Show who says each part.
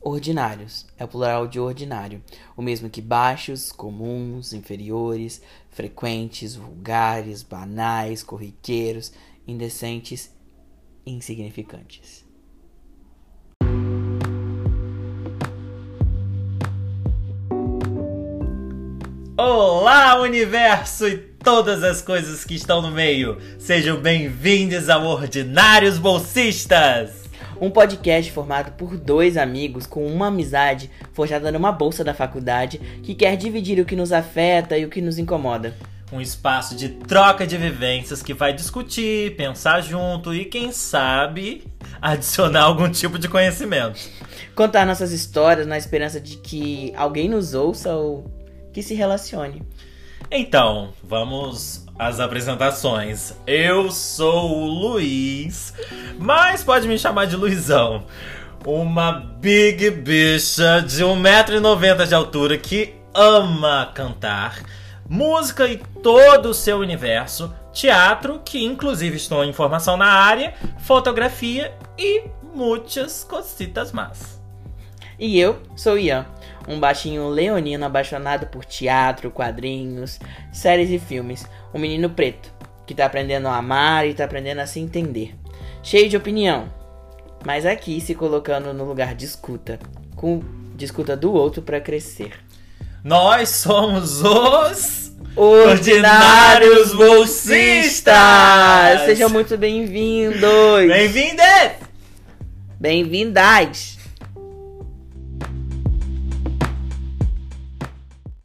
Speaker 1: Ordinários é o plural de ordinário, o mesmo que baixos, comuns, inferiores, frequentes, vulgares, banais, corriqueiros, indecentes, insignificantes.
Speaker 2: Olá, universo e todas as coisas que estão no meio. Sejam bem-vindos ao Ordinários Bolsistas.
Speaker 1: Um podcast formado por dois amigos com uma amizade forjada numa bolsa da faculdade que quer dividir o que nos afeta e o que nos incomoda.
Speaker 2: Um espaço de troca de vivências que vai discutir, pensar junto e, quem sabe, adicionar algum tipo de conhecimento.
Speaker 1: Contar nossas histórias na esperança de que alguém nos ouça ou que se relacione.
Speaker 2: Então, vamos às apresentações. Eu sou o Luiz, mas pode me chamar de Luizão. Uma big bicha de 1,90m de altura que ama cantar, música e todo o seu universo, teatro, que inclusive estou em formação na área, fotografia e muitas cositas más.
Speaker 1: E eu sou Ian, um baixinho leonino apaixonado por teatro, quadrinhos, séries e filmes. Um menino preto, que tá aprendendo a amar e tá aprendendo a se entender. Cheio de opinião, mas aqui se colocando no lugar de escuta, com de escuta do outro para crescer.
Speaker 2: Nós somos os
Speaker 1: Ordinários Bolsistas! Sejam muito bem-vindos!
Speaker 2: Bem-vindos!
Speaker 1: Bem-vindas!